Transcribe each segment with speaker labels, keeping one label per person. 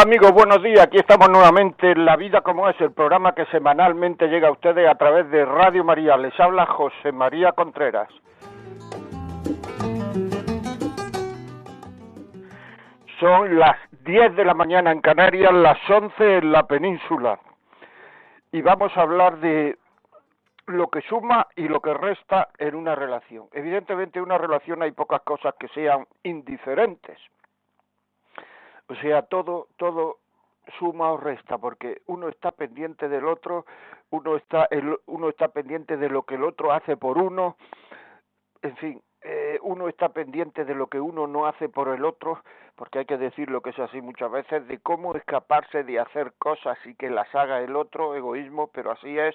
Speaker 1: Amigos, buenos días. Aquí estamos nuevamente en La Vida como es, el programa que semanalmente llega a ustedes a través de Radio María. Les habla José María Contreras. Son las 10 de la mañana en Canarias, las 11 en la península. Y vamos a hablar de lo que suma y lo que resta en una relación. Evidentemente en una relación hay pocas cosas que sean indiferentes o sea, todo, todo suma o resta, porque uno está pendiente del otro, uno está, el, uno está pendiente de lo que el otro hace por uno, en fin, eh, uno está pendiente de lo que uno no hace por el otro, porque hay que decir lo que es así muchas veces, de cómo escaparse de hacer cosas y que las haga el otro, egoísmo, pero así es,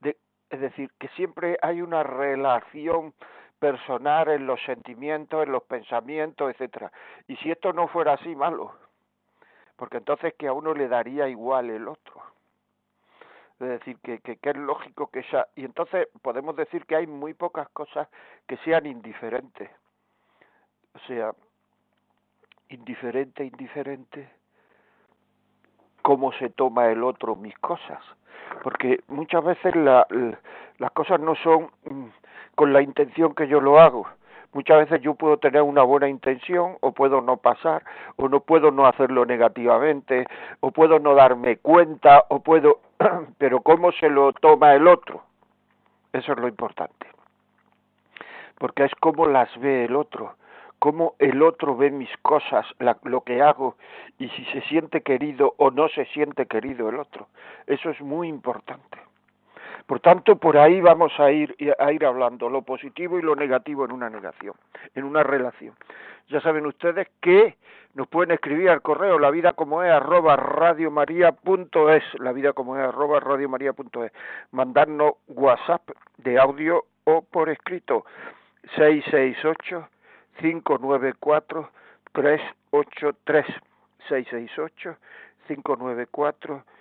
Speaker 1: de, es decir, que siempre hay una relación personal en los sentimientos, en los pensamientos, etcétera. Y si esto no fuera así, malo porque entonces que a uno le daría igual el otro. Es decir, que, que, es lógico que sea... Y entonces podemos decir que hay muy pocas cosas que sean indiferentes. O sea, indiferente, indiferente, cómo se toma el otro mis cosas. Porque muchas veces la, las cosas no son mm, con la intención que yo lo hago, Muchas veces yo puedo tener una buena intención o puedo no pasar o no puedo no hacerlo negativamente o puedo no darme cuenta o puedo pero cómo se lo toma el otro eso es lo importante. Porque es como las ve el otro cómo el otro ve mis cosas lo que hago y si se siente querido o no se siente querido el otro. Eso es muy importante por tanto, por ahí vamos a ir, a ir hablando, lo positivo y lo negativo en una negación, en una relación. Ya saben ustedes que nos pueden escribir al correo la vida como es arroba radiomaria.es, la vida como es arroba radiomaria.es, mandarnos WhatsApp de audio o por escrito 668 594 383 668 594 383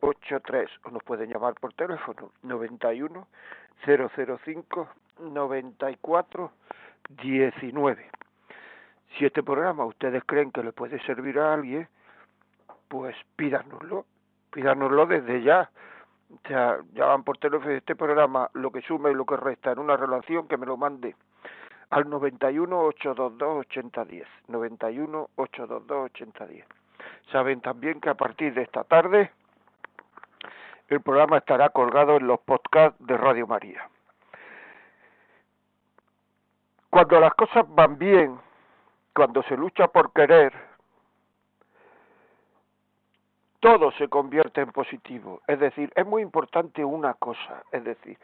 Speaker 1: o nos pueden llamar por teléfono 91 005 94 19. Si este programa ustedes creen que le puede servir a alguien, pues pídanoslo, pídanoslo desde ya. O sea, llaman por teléfono este programa lo que suma y lo que resta en una relación que me lo mande al 91 822 8010. 91 822 8010. Saben también que a partir de esta tarde el programa estará colgado en los podcasts de Radio María. Cuando las cosas van bien, cuando se lucha por querer, todo se convierte en positivo. Es decir, es muy importante una cosa, es decir,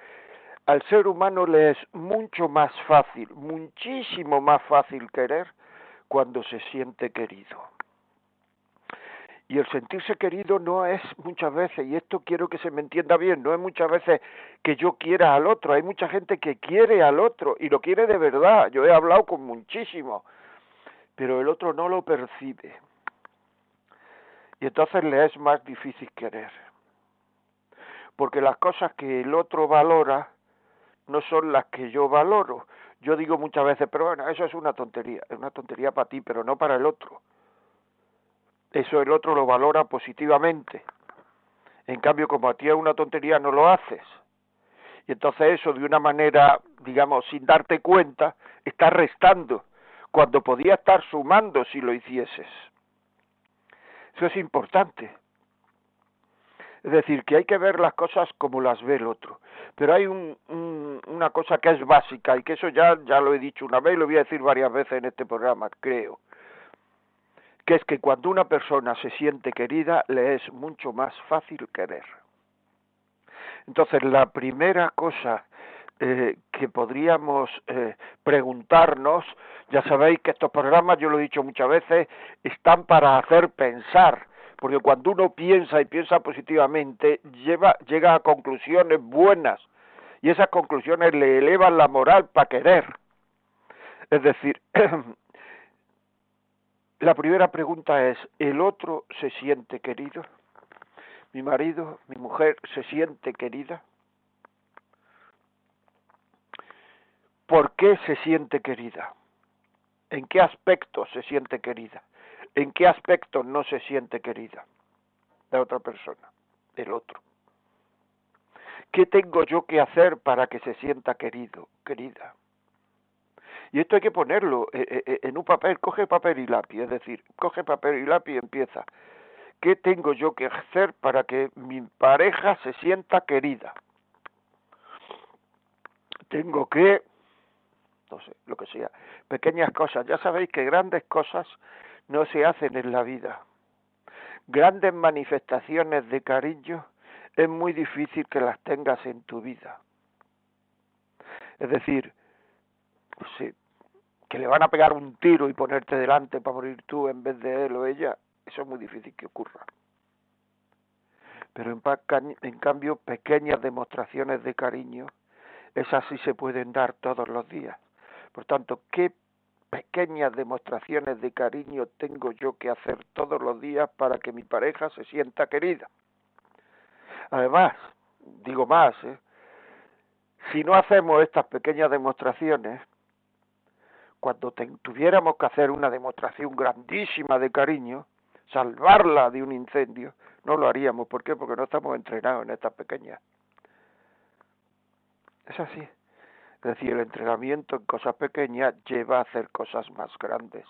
Speaker 1: al ser humano le es mucho más fácil, muchísimo más fácil querer cuando se siente querido. Y el sentirse querido no es muchas veces, y esto quiero que se me entienda bien, no es muchas veces que yo quiera al otro, hay mucha gente que quiere al otro y lo quiere de verdad, yo he hablado con muchísimos, pero el otro no lo percibe. Y entonces le es más difícil querer. Porque las cosas que el otro valora no son las que yo valoro. Yo digo muchas veces, pero bueno, eso es una tontería, es una tontería para ti, pero no para el otro eso el otro lo valora positivamente. En cambio, como a ti es una tontería, no lo haces. Y entonces eso, de una manera, digamos, sin darte cuenta, está restando, cuando podía estar sumando si lo hicieses. Eso es importante. Es decir, que hay que ver las cosas como las ve el otro. Pero hay un, una cosa que es básica y que eso ya, ya lo he dicho una vez y lo voy a decir varias veces en este programa, creo que es que cuando una persona se siente querida le es mucho más fácil querer. Entonces, la primera cosa eh, que podríamos eh, preguntarnos, ya sabéis que estos programas, yo lo he dicho muchas veces, están para hacer pensar, porque cuando uno piensa y piensa positivamente, lleva, llega a conclusiones buenas Y esas conclusiones le elevan la moral para querer. Es decir, la primera pregunta es, ¿el otro se siente querido? ¿Mi marido, mi mujer se siente querida? ¿Por qué se siente querida? ¿En qué aspecto se siente querida? ¿En qué aspecto no se siente querida? La otra persona, el otro. ¿Qué tengo yo que hacer para que se sienta querido, querida? Y esto hay que ponerlo eh, eh, eh, en un papel, coge papel y lápiz, es decir, coge papel y lápiz y empieza. ¿Qué tengo yo que hacer para que mi pareja se sienta querida? Tengo que no sé, lo que sea, pequeñas cosas. Ya sabéis que grandes cosas no se hacen en la vida. Grandes manifestaciones de cariño es muy difícil que las tengas en tu vida. Es decir, sí, que le van a pegar un tiro y ponerte delante para morir tú en vez de él o ella, eso es muy difícil que ocurra. Pero en, en cambio, pequeñas demostraciones de cariño, esas sí se pueden dar todos los días. Por tanto, ¿qué pequeñas demostraciones de cariño tengo yo que hacer todos los días para que mi pareja se sienta querida? Además, digo más, ¿eh? si no hacemos estas pequeñas demostraciones, cuando tuviéramos que hacer una demostración grandísima de cariño, salvarla de un incendio, no lo haríamos. ¿Por qué? Porque no estamos entrenados en estas pequeñas. Es así. Es decir, el entrenamiento en cosas pequeñas lleva a hacer cosas más grandes.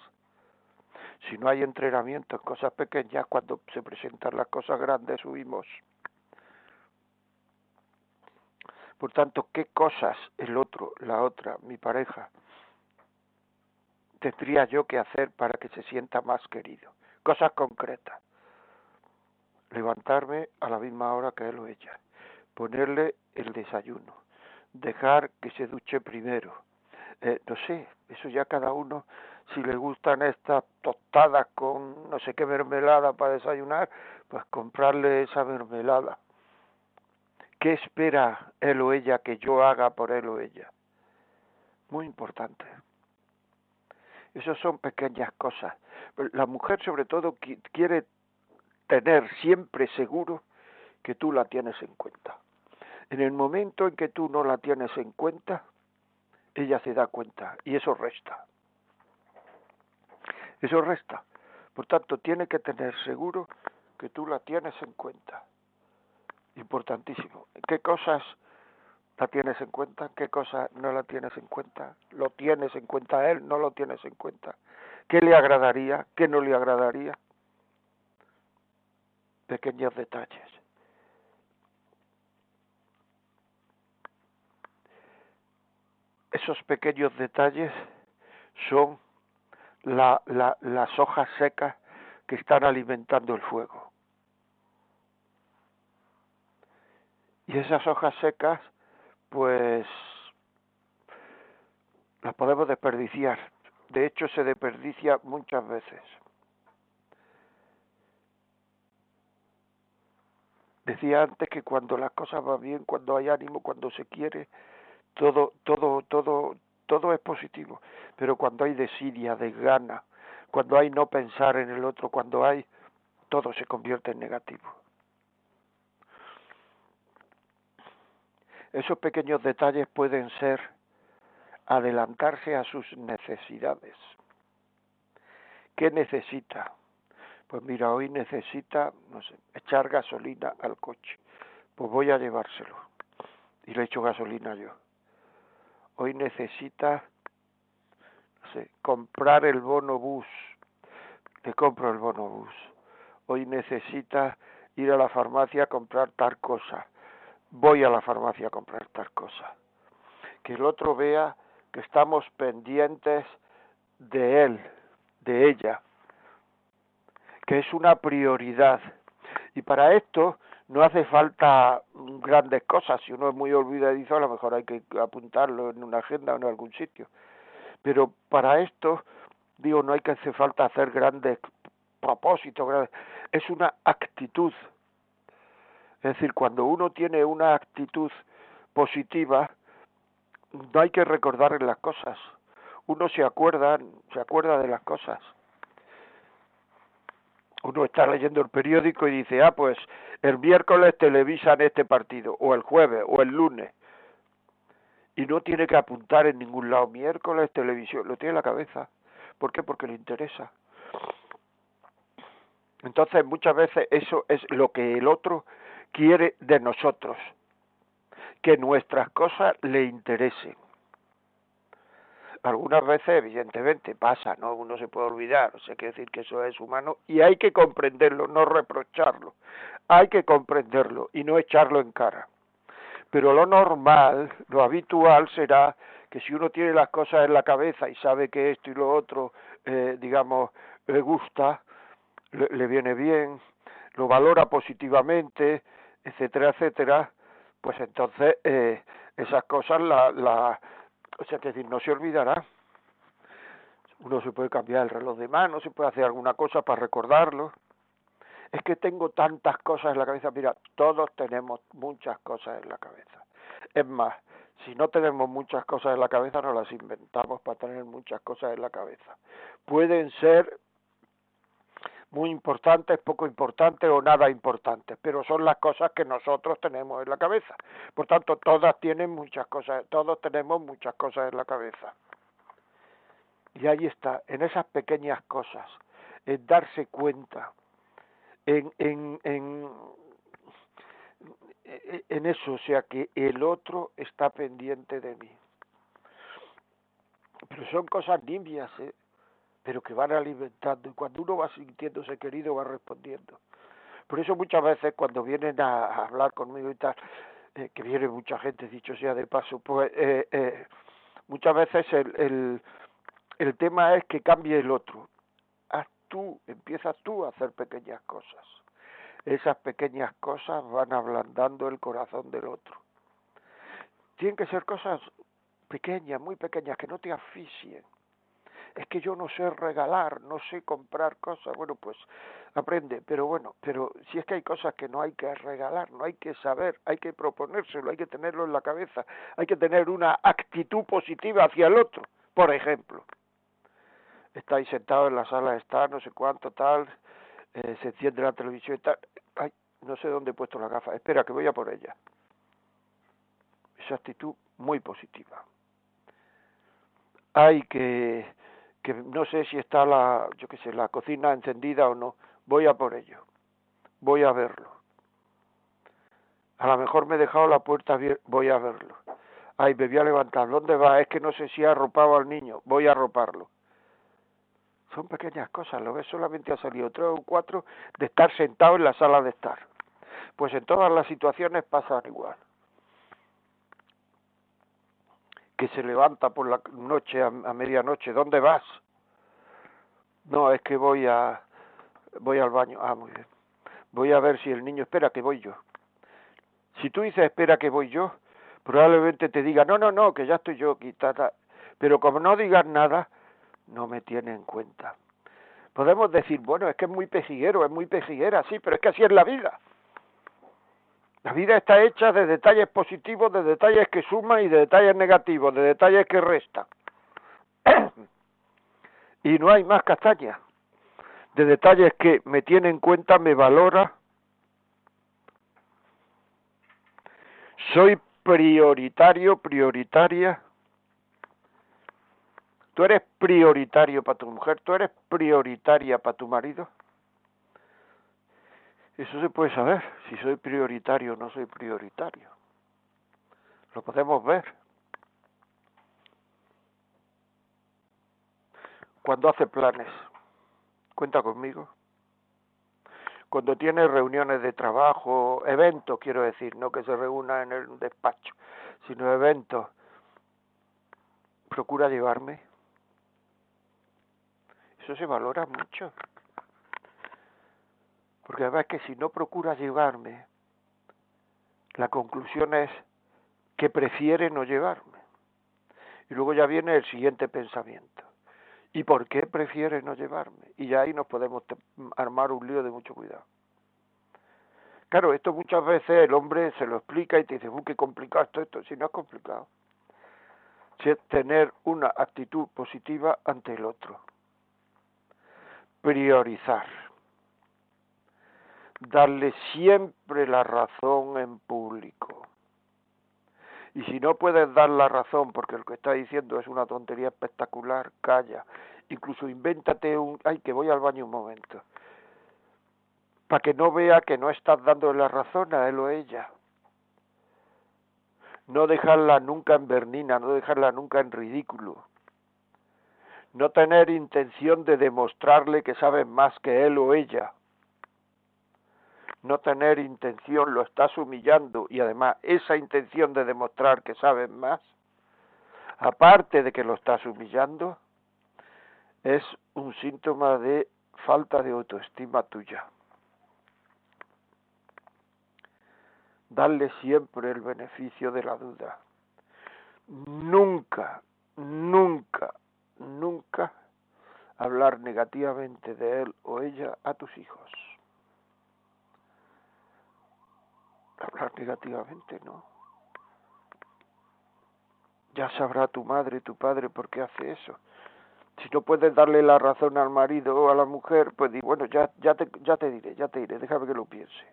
Speaker 1: Si no hay entrenamiento en cosas pequeñas, cuando se presentan las cosas grandes huimos. Por tanto, ¿qué cosas el otro, la otra, mi pareja, tendría yo que hacer para que se sienta más querido? Cosas concretas. Levantarme a la misma hora que él o ella. Ponerle el desayuno dejar que se duche primero. Eh, no sé, eso ya cada uno, si le gustan estas tostadas con no sé qué mermelada para desayunar, pues comprarle esa mermelada. ¿Qué espera él o ella que yo haga por él o ella? Muy importante. Esas son pequeñas cosas. La mujer sobre todo quiere tener siempre seguro que tú la tienes en cuenta. En el momento en que tú no la tienes en cuenta, ella se da cuenta y eso resta. Eso resta. Por tanto, tiene que tener seguro que tú la tienes en cuenta. Importantísimo. ¿Qué cosas la tienes en cuenta? ¿Qué cosas no la tienes en cuenta? ¿Lo tienes en cuenta a él? ¿No lo tienes en cuenta? ¿Qué le agradaría? ¿Qué no le agradaría? Pequeños detalles. esos pequeños detalles son la, las hojas secas que están alimentando el fuego. Y esas hojas secas, pues, las podemos desperdiciar. De hecho, se desperdicia muchas veces. Decía antes que cuando las cosas van bien, cuando hay ánimo, cuando se quiere, todo, todo, todo, todo es positivo, pero cuando hay desidia, desgana, cuando hay no pensar en el otro, cuando hay, todo se convierte en negativo. Esos pequeños detalles pueden ser adelantarse a sus necesidades. ¿Qué necesita? Pues mira, hoy necesita, no sé, echar gasolina al coche. Pues voy a llevárselo. Y le echo gasolina yo hoy necesita no sé, comprar el bono bus, le compro el bono bus. Hoy necesita ir a la farmacia a comprar tal cosa, voy a la farmacia a comprar tal cosa. Que el otro vea que estamos pendientes de él, de ella, que es una prioridad. Y para esto no hace falta grandes cosas. Si uno es muy olvidadizo, a lo mejor hay que apuntarlo en una agenda o en algún sitio. Pero para esto, digo, no hay que hacer falta hacer grandes propósitos. Es una actitud. Es decir, cuando uno tiene una actitud positivas, no hay que recordar las cosas. Uno se acuerda, se acuerda de las cosas. Uno está leyendo el periódico y dice, ah, pues el miércoles televisan este partido, o el jueves, o el lunes. Y no tiene que apuntar en ningún lado, miércoles, televisión, lo tiene en la cabeza. ¿Por qué? Porque le interesa. Entonces muchas veces eso es lo que el otro quiere de nosotros, que nuestras cosas le interesen. Algunas veces, evidentemente, pasa, ¿no? Uno se puede olvidar, o sea, quiere decir que eso es humano y hay que comprenderlo, no reprocharlo. Hay que comprenderlo y no echarlo en cara. Pero lo normal, lo habitual será que si uno tiene las cosas en la cabeza y sabe que esto y lo otro, eh, digamos, le gusta, le, viene bien, lo valora positivamente, etcétera, etcétera, pues entonces eh, esas cosas la, la, o sea, que decir, no se olvidará. Uno se puede cambiar el reloj de mano, se puede hacer alguna cosa para recordarlo. Es que tengo tantas cosas en la cabeza. Mira, todos tenemos muchas cosas en la cabeza. Es más, si no tenemos muchas cosas en la cabeza, nos las inventamos para tener muchas cosas en la cabeza. Pueden ser muy importantes, poco importantes o nada importantes, pero son las cosas que nosotros tenemos en la cabeza. Por tanto, todas tienen muchas cosas, todos tenemos muchas cosas en la cabeza. Y ahí está, en esas pequeñas cosas, en darse cuenta, en, en, en, en eso, o sea, que el otro está pendiente de mí. Pero son cosas nimias, ¿eh? Pero que van alimentando y cuando uno va sintiéndose querido va respondiendo. Por eso muchas veces cuando vienen a, hablar conmigo y tal, eh, que viene mucha gente, dicho sea de paso, pues eh, eh, muchas veces el, el, el tema es que cambie el otro. Haz tú, empiezas tú a hacer pequeñas cosas. Esas pequeñas cosas van ablandando el corazón del otro. Tienen que ser cosas pequeñas, muy pequeñas, que no te asfixien es que yo no sé regalar, no sé comprar cosas, bueno, pues aprende, pero bueno, pero si es que hay cosas que no hay que regalar, no hay que saber, hay que proponérselo, hay que tenerlo en la cabeza, hay que tener una actitud positiva hacia el otro, por ejemplo. Estáis sentados en la sala de estar, no sé cuánto, tal, eh, se enciende la televisión y tal, ay, no sé dónde he puesto la gafa, espera que voy a por ella. Esa actitud muy positiva. Hay que que no sé si está la, yo qué sé, la cocina encendida o no, voy a por ello, voy a verlo. A lo mejor me he dejado la puerta abierta, voy a verlo. Ay, me voy a levantar, ¿dónde va? Es que no sé si ha arropado al niño, voy a arroparlo. Son pequeñas cosas, lo ves, solamente ha salido tres o cuatro de estar sentado en la sala de estar. Pues en todas las situaciones pasan igual. Que se levanta por la noche a, medianoche, ¿dónde vas? No, es que voy a voy al baño. Ah, muy bien. Voy a ver si el niño espera que voy yo. Si tú dices espera que voy yo, probablemente te diga, no, no, no, que ya estoy yo quitada. Pero como no digas nada, no me tiene en cuenta. Podemos decir, bueno, es que es muy pejiguero, es muy pejiguera, sí, pero es que así es la vida. La vida está hecha de detalles positivos, de detalles que suman y de detalles negativos, de detalles que restan. y no hay más castaña. De detalles que me tiene en cuenta, me valora. Soy prioritario, prioritaria. Tú eres prioritario para tu mujer, tú eres prioritaria para tu marido. Eso se puede saber, si soy prioritario o no soy prioritario. Lo podemos ver. Cuando hace planes, cuenta conmigo. Cuando tiene reuniones de trabajo, eventos, quiero decir, no que se reúna en el despacho, sino eventos, procura llevarme. Eso se valora mucho. Porque además que si no procura llevarme, la conclusión es que prefiere no llevarme. Y luego ya viene el siguiente pensamiento. ¿Y por qué prefiere no llevarme? Y ya ahí nos podemos armar un lío de mucho cuidado. Claro, esto muchas veces el hombre se lo explica y te dice, qué complicado esto, esto, si no es complicado. Si es tener una actitud positiva ante el otro. Priorizar. Darle siempre la razón en público. Y si no puedes dar la razón porque lo que está diciendo es una tontería espectacular, calla. Incluso invéntate un, ay, que voy al baño un momento para que no vea que no estás dando la razón a él o ella. No dejarla nunca en bernina, no dejarla nunca en ridículo. No tener intención de demostrarle que saben más que él o ella. No tener intención, lo estás humillando y además esa intención de demostrar que saben más, aparte de que lo estás humillando, es un síntoma de falta de autoestima tuya. darle siempre el beneficio de la duda. Nunca, nunca, nunca hablar negativamente de él o ella a tus hijos. Hablar negativamente, no. Ya sabrá tu madre, tu padre por qué hace eso. Si no puedes darle la razón al marido o a la mujer, pues di, bueno, ya, ya, te, ya te diré, ya te diré, déjame que lo piense.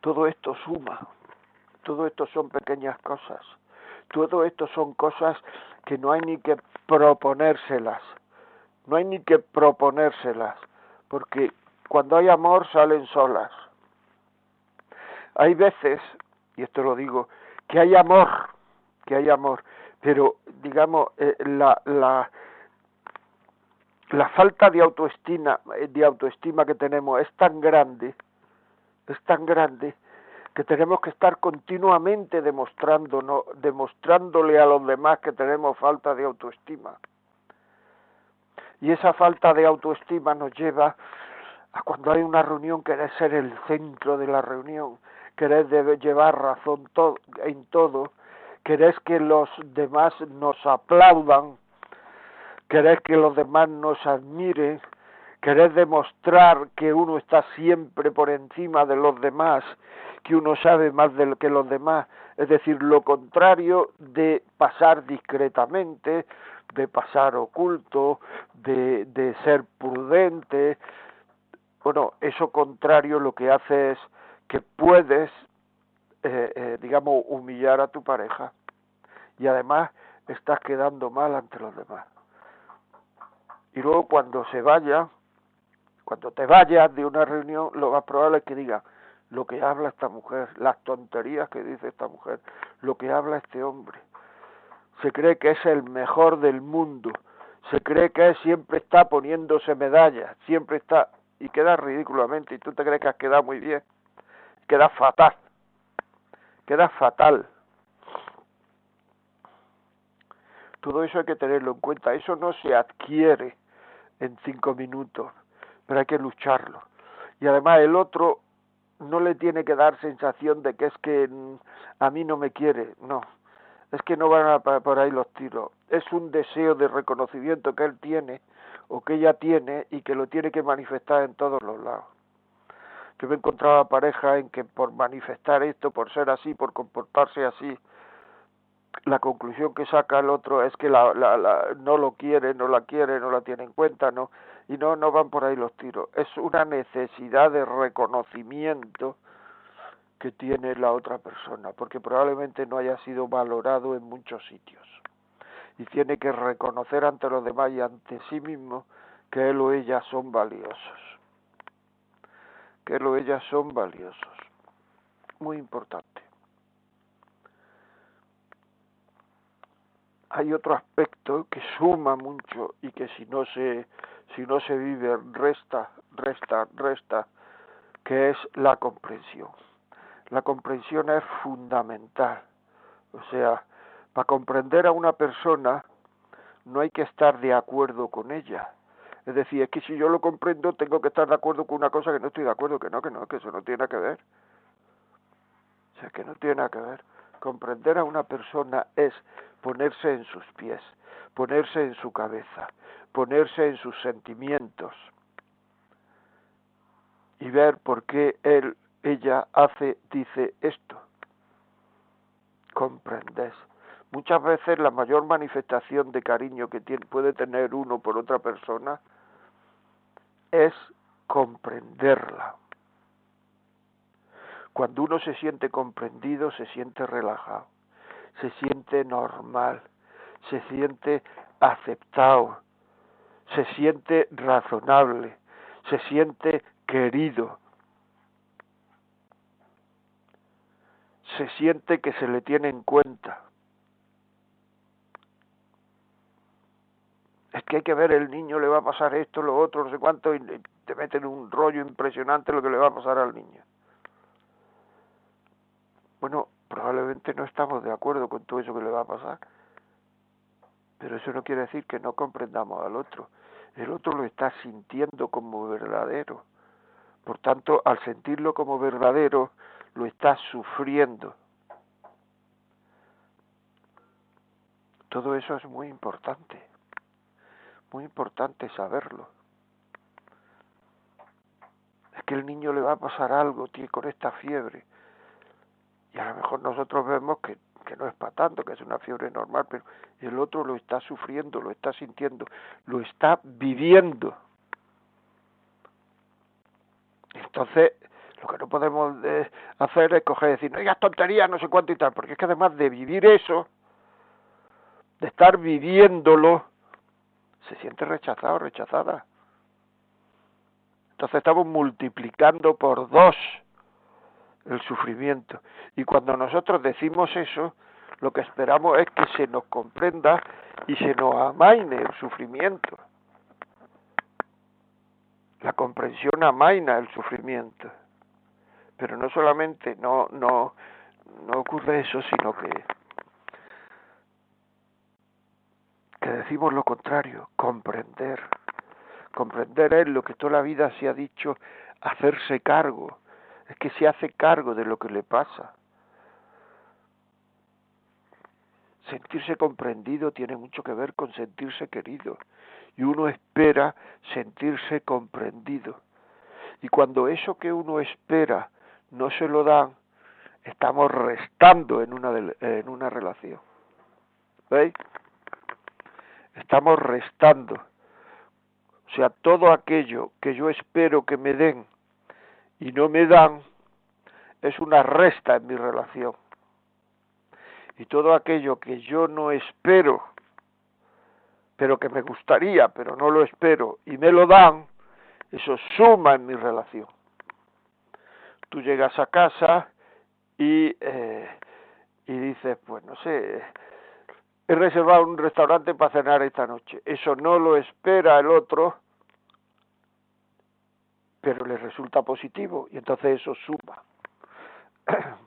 Speaker 1: Todo esto suma, todo esto son pequeñas cosas, todo esto son cosas que no hay ni que proponérselas, no hay ni que proponérselas, porque cuando hay amor salen solas. Hay veces, y esto lo digo, que hay amor, que hay amor, pero digamos, eh, la, la, la falta de autoestima, de autoestima que tenemos es tan grande es tan grande que tenemos que estar continuamente demostrándonos, demostrándole a los demás que tenemos falta de autoestima. Y esa falta de autoestima nos lleva a cuando hay una reunión querer ser el centro de la reunión, querer llevar razón en todo, querer que los demás nos aplaudan, querer que los demás nos admiren, querer demostrar que uno está siempre por encima de los demás, que uno sabe más de que los demás, es decir, lo contrario de pasar discretamente, de pasar oculto, de, de ser prudente. Bueno, eso contrario lo que hace es que puedes, eh, eh, digamos, humillar a tu pareja y además estás quedando mal ante los demás. Y luego cuando se vaya, cuando te vayas de una reunión, lo más probable es que diga lo que habla esta mujer, las tonterías que dice esta mujer, lo que habla este hombre. Se cree que es el mejor del mundo, se cree que siempre está poniéndose medallas, siempre está y queda ridículamente y tú te crees que has quedado muy bien, queda fatal, queda fatal. Todo eso hay que tenerlo en cuenta, eso no se adquiere en cinco minutos, pero hay que lucharlo. Y además el otro no le tiene que dar sensación de que es que mm, a mí no me quiere, no, es que no van a por ahí los tiros, es un deseo de reconocimiento que él tiene o que ella tiene y que lo tiene que manifestar en todos los lados. Yo me encontraba pareja en que por manifestar esto, por ser así, por comportarse así, la conclusión que saca el otro es que la, la, la, no lo quiere, no la quiere, no la tiene en cuenta, no y no no van por ahí los tiros. Es una necesidad de reconocimiento que tiene la otra persona, porque probablemente no haya sido valorado en muchos sitios. Y tiene que reconocer ante los demás y ante sí mismo que él o ella son valiosos. Que él o ella son valiosos. Muy importante. hay otro aspecto que suma mucho y que si no se si no se vive resta resta resta que es la comprensión la comprensión es fundamental o sea para comprender a una persona no hay que estar de acuerdo con ella es decir es que si yo lo comprendo tengo que estar de acuerdo con una cosa que no estoy de acuerdo que no que no que eso no tiene que ver o sea que no tiene que ver comprender a una persona es ponerse en sus pies, ponerse en su cabeza, ponerse en sus sentimientos. y ver por qué él, ella hace, dice esto. Comprendes. Muchas veces la mayor manifestación de cariño que tiene, puede tener uno por otra persona es comprenderla. Cuando uno se siente comprendido, se siente relajado, se siente normal, se siente aceptado, se siente razonable, se siente querido, se siente que se le tiene en cuenta. Es que hay que ver, el niño le va a pasar esto, lo otro, no sé cuánto, y te meten un rollo impresionante lo que le va a pasar al niño. Bueno, probablemente no estamos de acuerdo con todo eso que le va a pasar, pero eso no quiere decir que no comprendamos al otro. El otro lo está sintiendo como verdadero. Por tanto, al sentirlo como verdadero, lo está sufriendo. Todo eso es muy importante, muy importante saberlo. Es que el niño le va a pasar algo, tiene con esta fiebre y a lo mejor nosotros vemos que, que no es para tanto, que es una fiebre normal, pero el otro lo está sufriendo, lo está sintiendo, lo está viviendo. Entonces, lo que no podemos eh, hacer es coger y decir, no digas tonterías, no sé cuánto y tal, porque es que además de vivir eso, de estar viviéndolo, se siente rechazado, rechazada. Entonces estamos multiplicando por dos el sufrimiento. Y cuando nosotros decimos eso, lo que esperamos es que se nos comprenda y se nos amaine el sufrimiento. La comprensión amaina el sufrimiento. Pero no solamente no, no, no ocurre eso, sino que, decimos lo contrario, comprender. Comprender es lo que toda la vida se ha dicho, hacerse cargo es que se hace cargo de lo que le pasa. Sentirse comprendido tiene mucho que ver con sentirse querido y uno espera sentirse comprendido. Y cuando eso que uno espera no se lo dan, estamos restando en una, en una relación. ¿Veis? Estamos restando. O sea, todo aquello que yo espero que me den y no me dan, es una resta en mi relación. Y todo aquello que yo no espero, pero que me gustaría, pero no lo espero, y me lo dan, eso suma en mi relación. Tú llegas a casa y, eh, y dices, pues no sé, he reservado un restaurante para cenar esta noche. Eso no lo espera el otro, pero le resulta positivo y entonces eso suma.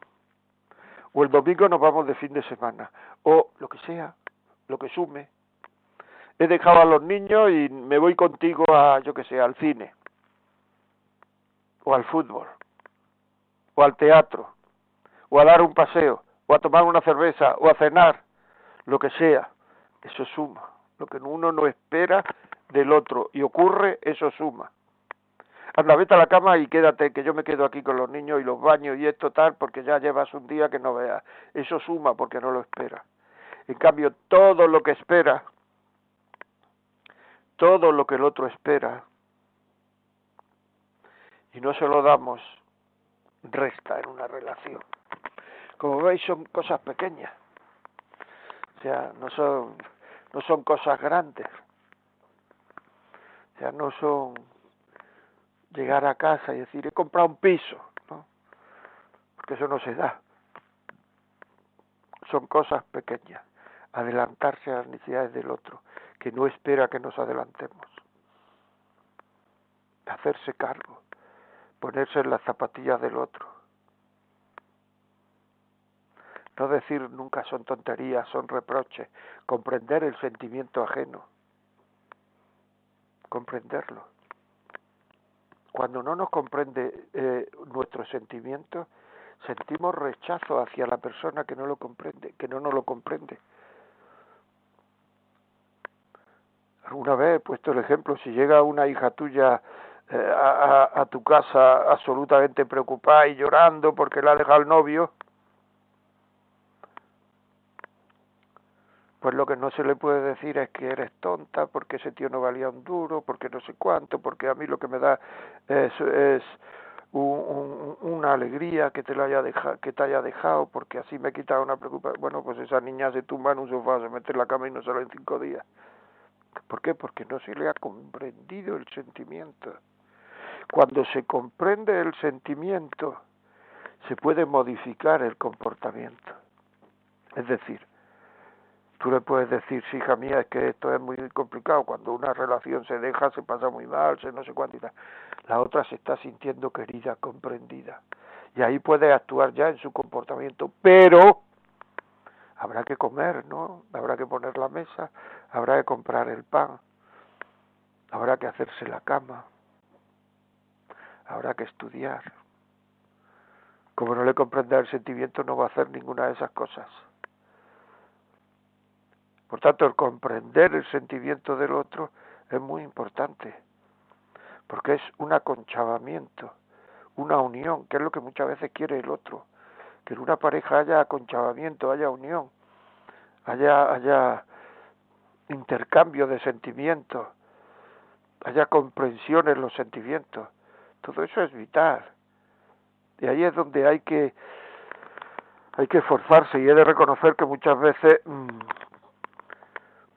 Speaker 1: o el domingo nos vamos de fin de semana, o lo que sea, lo que sume. He dejado a los niños y me voy contigo a, yo que sé, al cine, o al fútbol, o al teatro, o a dar un paseo, o a tomar una cerveza, o a cenar, lo que sea. Eso suma. Lo que uno no espera del otro y ocurre, eso suma anda, vete a la cama y quédate, que yo me quedo aquí con los niños y los baños y esto tal, porque ya llevas un día que no veas. Eso suma porque no lo espera. En cambio, todo lo que espera, todo lo que el otro espera, y no se lo damos, resta en una relación. Como veis, son cosas pequeñas. O sea, no son, no son cosas grandes. O sea, no son llegar a casa y decir, he comprado un piso, ¿no? Porque eso no se da. Son cosas pequeñas. Adelantarse a las necesidades del otro, que no espera que nos adelantemos. Hacerse cargo, ponerse en las zapatillas del otro. No decir nunca son tonterías, son reproches. Comprender el sentimiento ajeno. Comprenderlo cuando no nos comprende eh, nuestros sentimientos, sentimos rechazo hacia la persona que no lo comprende, que no nos lo comprende. Alguna vez he puesto el ejemplo, si llega una hija tuya eh, a, a, tu casa absolutamente preocupada y llorando porque le ha dejado el novio, pues lo que no se le puede decir es que eres tonta, porque ese tío no valía un duro, porque no sé cuánto, porque a mí lo que me da es, es una alegría que te, la haya que te haya dejado, porque así me quita una preocupación. Bueno, pues esa niña se tumba en un sofá, se mete en la cama y no sale en cinco días. ¿Por qué? Porque no se le ha comprendido el sentimiento. Cuando se comprende el sentimiento, se puede modificar el comportamiento. Es decir, tú le puedes decir, sí, hija mía, es que esto es muy complicado, cuando una relación se deja, se pasa muy mal, se no sé cuánto y tal. La otra se está sintiendo querida, comprendida. Y ahí puede actuar ya en su comportamiento, pero habrá que comer, ¿no? Habrá que poner la mesa, habrá que comprar el pan, habrá que hacerse la cama, habrá que estudiar. Como no le comprenda el sentimiento, no va a hacer ninguna de esas cosas. Por tanto, el comprender el sentimiento del otro es muy importante, porque es un aconchavamiento, una unión, que es lo que muchas veces quiere el otro, que en una pareja haya aconchavamiento, haya unión, haya, haya intercambio de sentimientos, haya comprensión en los sentimientos. Todo eso es vital. Y ahí es donde hay que hay que esforzarse y he de reconocer que muchas veces mm,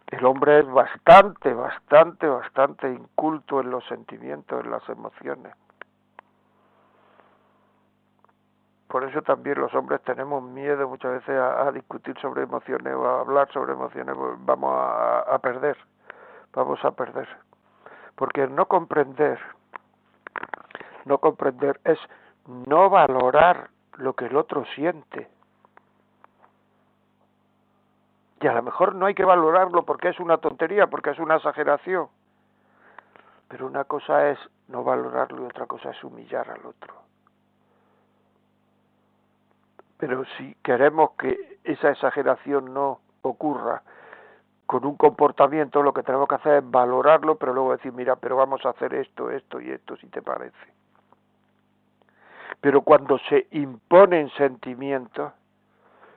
Speaker 1: el hombre es bastante, bastante, bastante inculto en los sentimientos, en las emociones. Por eso también los hombres tenemos miedo muchas veces a, discutir sobre emociones o a hablar sobre emociones, pues vamos a perder, vamos a perder. Porque no comprender no comprender, es no valorar lo que el otro siente. Y a lo mejor no hay que valorarlo porque es una tontería, porque es una exageración. Pero una cosa es no valorarlo y otra cosa es humillar al otro. Pero si queremos que esa exageración no ocurra con un comportamiento, lo que tenemos que hacer es valorarlo, pero luego decir, mira, pero vamos a hacer esto, esto y esto, si te parece. Pero cuando se imponen sentimientos,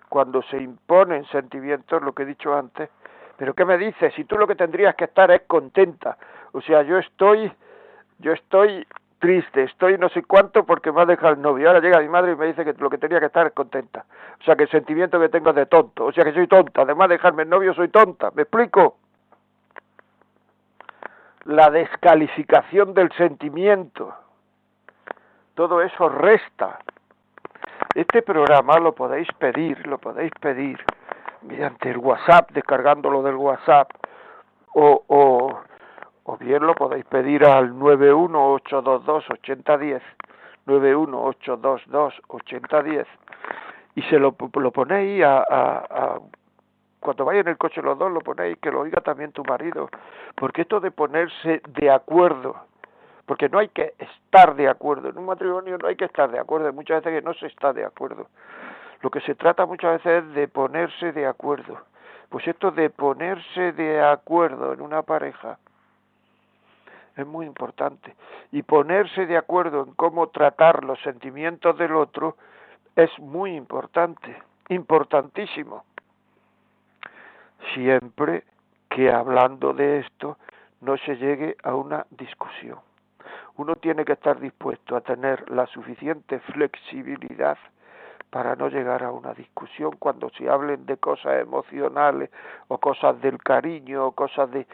Speaker 1: cuando se imponen sentimientos, lo que he dicho antes, pero ¿qué me dices? Si tú lo que tendrías que estar es contenta. O sea, yo estoy, yo estoy triste, estoy no sé cuánto porque me ha dejado el novio. Ahora llega mi madre y me dice que lo que tenía que estar es contenta. O sea, que el sentimiento que tengo es de tonto. O sea, que soy tonta. Además de dejarme el novio, soy tonta. ¿Me explico? La descalificación del sentimiento todo eso resta. Este programa lo podéis pedir, lo podéis pedir mediante el WhatsApp, descargándolo del WhatsApp, o, o, bien lo podéis pedir al 918228010, 918228010, y se lo, lo ponéis a, a, a cuando vaya en el coche los dos lo ponéis, que lo oiga también tu marido, porque esto de ponerse de acuerdo porque no hay que estar de acuerdo. En un matrimonio no hay que estar de acuerdo. Hay muchas veces que no se está de acuerdo. Lo que se trata muchas veces es de ponerse de acuerdo. Pues esto de ponerse de acuerdo en una pareja es muy importante. Y ponerse de acuerdo en cómo tratar los sentimientos del otro es muy importante, importantísimo. Siempre que hablando de esto no se llegue a una discusión uno tiene que estar dispuesto a tener la suficiente flexibilidad para no llegar a una discusión cuando se hablen de cosas emocionales o cosas del cariño o cosas de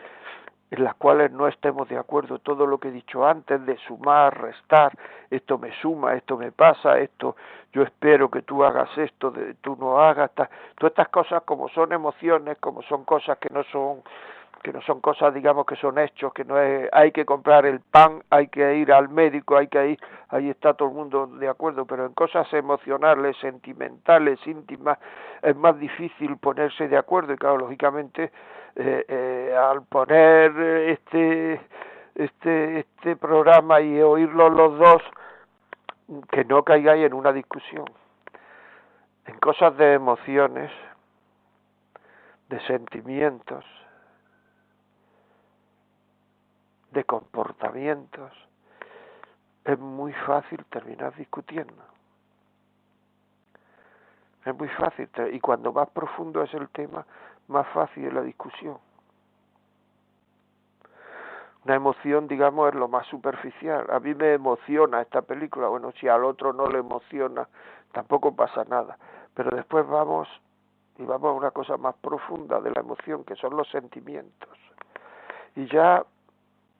Speaker 1: en las cuales no estemos de acuerdo. Todo lo que he dicho antes de sumar, restar, esto me suma, esto me pasa, esto yo espero que tú hagas esto, de, tú no hagas, todas estas cosas como son emociones, como son cosas que no son que no son cosas, digamos, que son hechos, que no es, hay que comprar el pan, hay que ir al médico, hay que ir, ahí está todo el mundo de acuerdo, pero en cosas emocionales, sentimentales, íntimas, es más difícil ponerse de acuerdo y claro, lógicamente, eh, eh, al poner este, este, este programa y oírlo los dos, que no caigáis en una discusión. En cosas de emociones, de sentimientos, de comportamientos, es muy fácil terminar discutiendo. Es muy fácil. Y cuando más profundo es el tema, más fácil es la discusión. Una emoción, digamos, es lo más superficial. A mí me emociona esta película. Bueno, si al otro no le emociona, tampoco pasa nada. Pero después vamos y vamos a una cosa más profunda de la emoción, que son los sentimientos. Y ya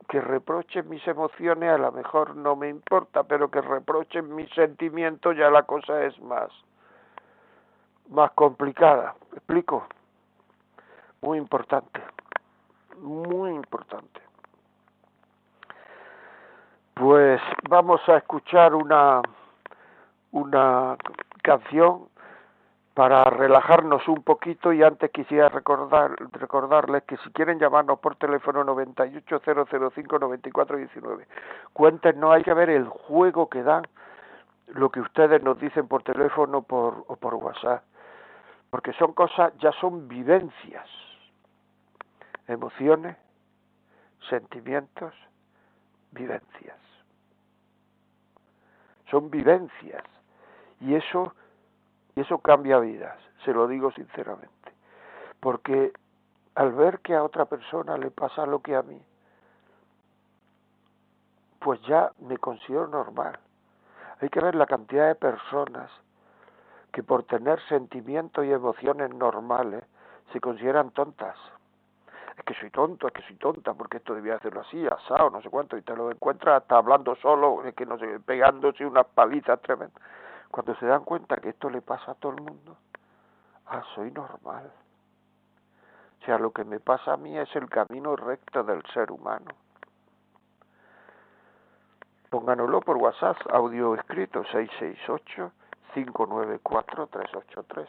Speaker 1: que reprochen mis emociones a lo mejor no me importa, pero que reprochen mis sentimientos ya la cosa es más más complicada. ¿Me explico? Muy importante. Muy importante. Pues vamos a escuchar una una canción para relajarnos un poquito y antes quisiera recordar, recordarles que si quieren llamarnos por teléfono 980059419, cuéntenos, hay que ver el juego que dan lo que ustedes nos dicen por teléfono por, o por WhatsApp, porque son cosas, ya son vivencias, emociones, sentimientos, vivencias. Son vivencias. Y eso y eso cambia vidas, se lo digo sinceramente. Porque al ver que a otra persona le pasa lo que a mí, pues ya me considero normal. Hay que ver la cantidad de personas que por tener sentimientos y emociones normales se consideran tontas. Es que soy tonto, es que soy tonta, porque esto debía hacerlo así, asado, no sé cuánto, y te lo encuentras hasta hablando solo, es que no sé, pegándose unas palizas tremendas. Cuando se dan cuenta que esto le pasa a todo el mundo, ah, soy normal. O sea, lo que me pasa a mí es el camino recto del ser humano. Pónganoslo por WhatsApp, audio escrito 668-594-383.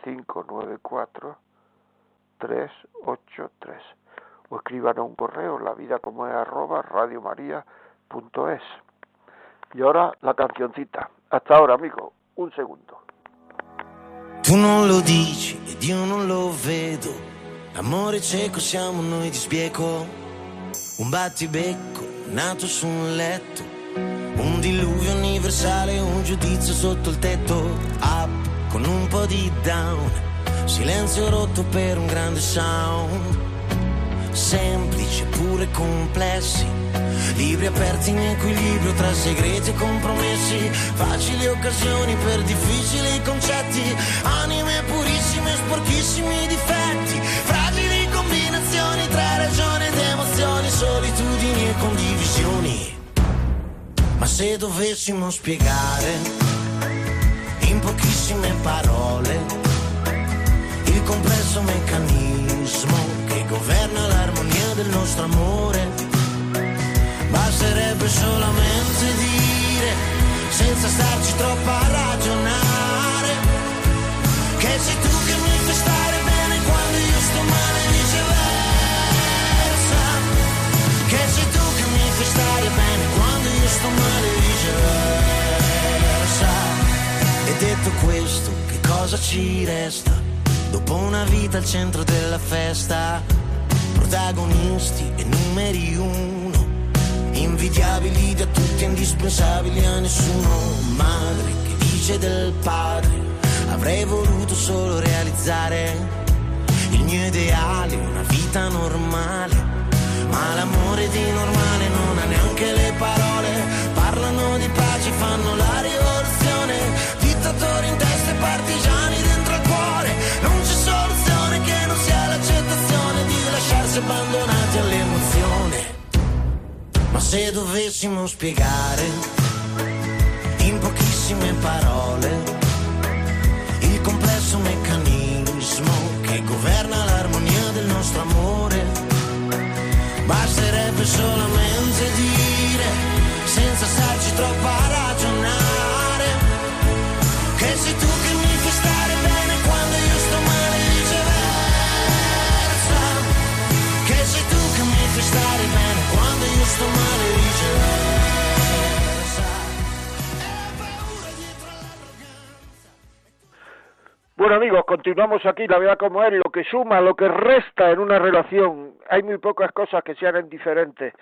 Speaker 1: 668-594-383. O escriban a un correo, la vida como es arroba. Y ahora la cancioncita. Hasta ahora, amigo. Un segundo.
Speaker 2: Tu non lo dici ed io non lo vedo. L'amore cieco siamo noi di spieco. Un battibecco nato su un letto. Un diluvio universale, un giudizio sotto il tetto. Up con un po' di down. Silenzio rotto per un grande sound. Semplici pure complessi. Libri aperti in equilibrio tra segreti e compromessi, facili occasioni per difficili concetti, anime purissime, sporchissimi difetti, fragili combinazioni tra ragione ed emozioni, solitudini e condivisioni. Ma se dovessimo spiegare in pochissime parole il complesso nostro amore, Basterebbe solamente dire, senza starci troppo a ragionare, che sei tu che mi fai stare bene quando io sto male viceversa. Che sei tu che mi fai stare bene quando io sto male viceversa. E detto questo, che cosa ci resta? Dopo una vita al centro della festa, protagonisti e numeri uno invidiabili da tutti, indispensabili a nessuno. Madre che dice del padre, avrei voluto solo realizzare il mio ideale, una vita normale. Ma l'amore di normale non ha neanche le parole, parlano di pace, fanno la rivoluzione, dittatori in testa e partigiani dentro lasciarsi abbandonati all'emozione. Ma se dovessimo spiegare in pochissime parole il complesso meccanismo che governa l'armonia del nostro amore, basterebbe solamente dire, senza starci troppo
Speaker 1: Bueno amigos, continuamos aquí, la verdad como es, lo que suma, lo que resta en una relación. Hay muy pocas cosas que sean indiferentes.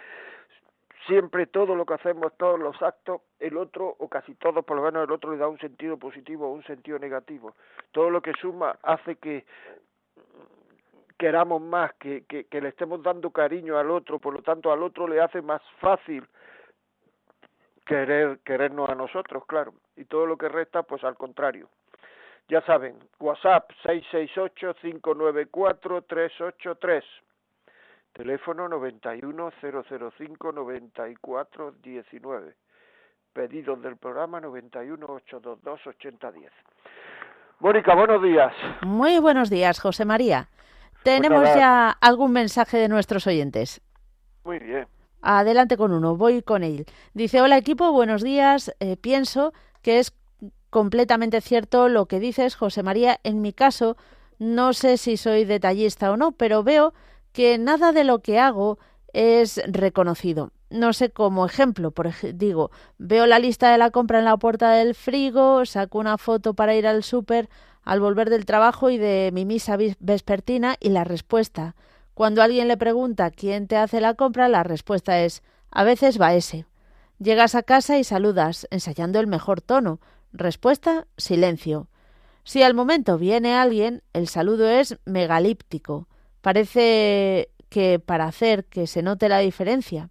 Speaker 1: siempre todo lo que hacemos, todos los actos, el otro, o casi todos, por lo menos el otro le da un sentido positivo o un sentido negativo. Todo lo que suma hace que queramos más, que, que, que le estemos dando cariño al otro, por lo tanto al otro le hace más fácil querer querernos a nosotros, claro, y todo lo que resta, pues al contrario. Ya saben, WhatsApp 668-594-383, teléfono 91005-9419, pedidos del programa 918228010. Mónica, buenos días.
Speaker 3: Muy buenos días, José María. Tenemos ya algún mensaje de nuestros oyentes.
Speaker 1: Muy bien.
Speaker 3: Adelante con uno, voy con él. Dice, hola equipo, buenos días. Eh, pienso que es completamente cierto lo que dices, José María. En mi caso, no sé si soy detallista o no, pero veo que nada de lo que hago es reconocido. No sé, como ejemplo, por digo, veo la lista de la compra en la puerta del frigo, saco una foto para ir al súper al volver del trabajo y de mi misa vespertina y la respuesta cuando alguien le pregunta quién te hace la compra, la respuesta es a veces va ese. Llegas a casa y saludas, ensayando el mejor tono. Respuesta silencio. Si al momento viene alguien, el saludo es megalíptico. Parece que para hacer que se note la diferencia.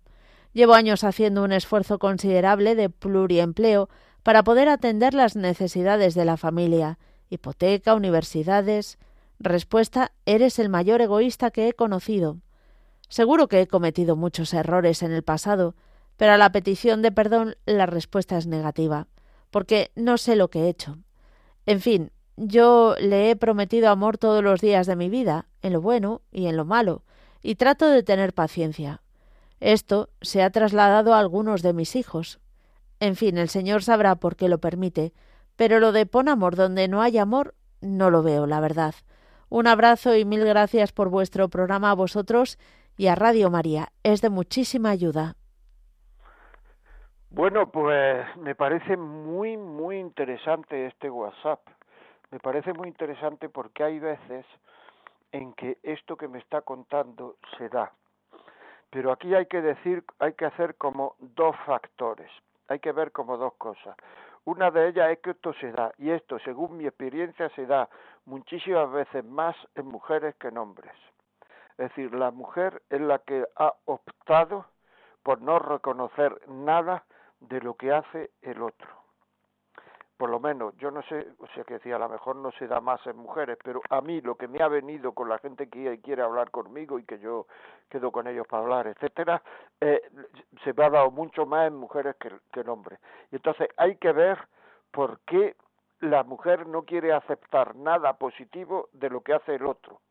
Speaker 3: Llevo años haciendo un esfuerzo considerable de pluriempleo para poder atender las necesidades de la familia, hipoteca, universidades, Respuesta, eres el mayor egoísta que he conocido. Seguro que he cometido muchos errores en el pasado, pero a la petición de perdón la respuesta es negativa, porque no sé lo que he hecho. En fin, yo le he prometido amor todos los días de mi vida, en lo bueno y en lo malo, y trato de tener paciencia. Esto se ha trasladado a algunos de mis hijos. En fin, el Señor sabrá por qué lo permite, pero lo de pon amor donde no hay amor no lo veo, la verdad. Un abrazo y mil gracias por vuestro programa a vosotros y a Radio María. Es de muchísima ayuda.
Speaker 1: Bueno, pues me parece muy, muy interesante este WhatsApp. Me parece muy interesante porque hay veces en que esto que me está contando se da. Pero aquí hay que decir, hay que hacer como dos factores. Hay que ver como dos cosas. Una de ellas es que esto se da, y esto, según mi experiencia, se da muchísimas veces más en mujeres que en hombres. Es decir, la mujer es la que ha optado por no reconocer nada de lo que hace el otro. Por lo menos, yo no sé, o sea que decía, a lo mejor no se da más en mujeres, pero a mí lo que me ha venido con la gente que quiere hablar conmigo y que yo quedo con ellos para hablar, etcétera, eh, se me ha dado mucho más en mujeres que, que en hombres. Y entonces hay que ver por qué la mujer no quiere aceptar nada positivo de lo que hace el otro.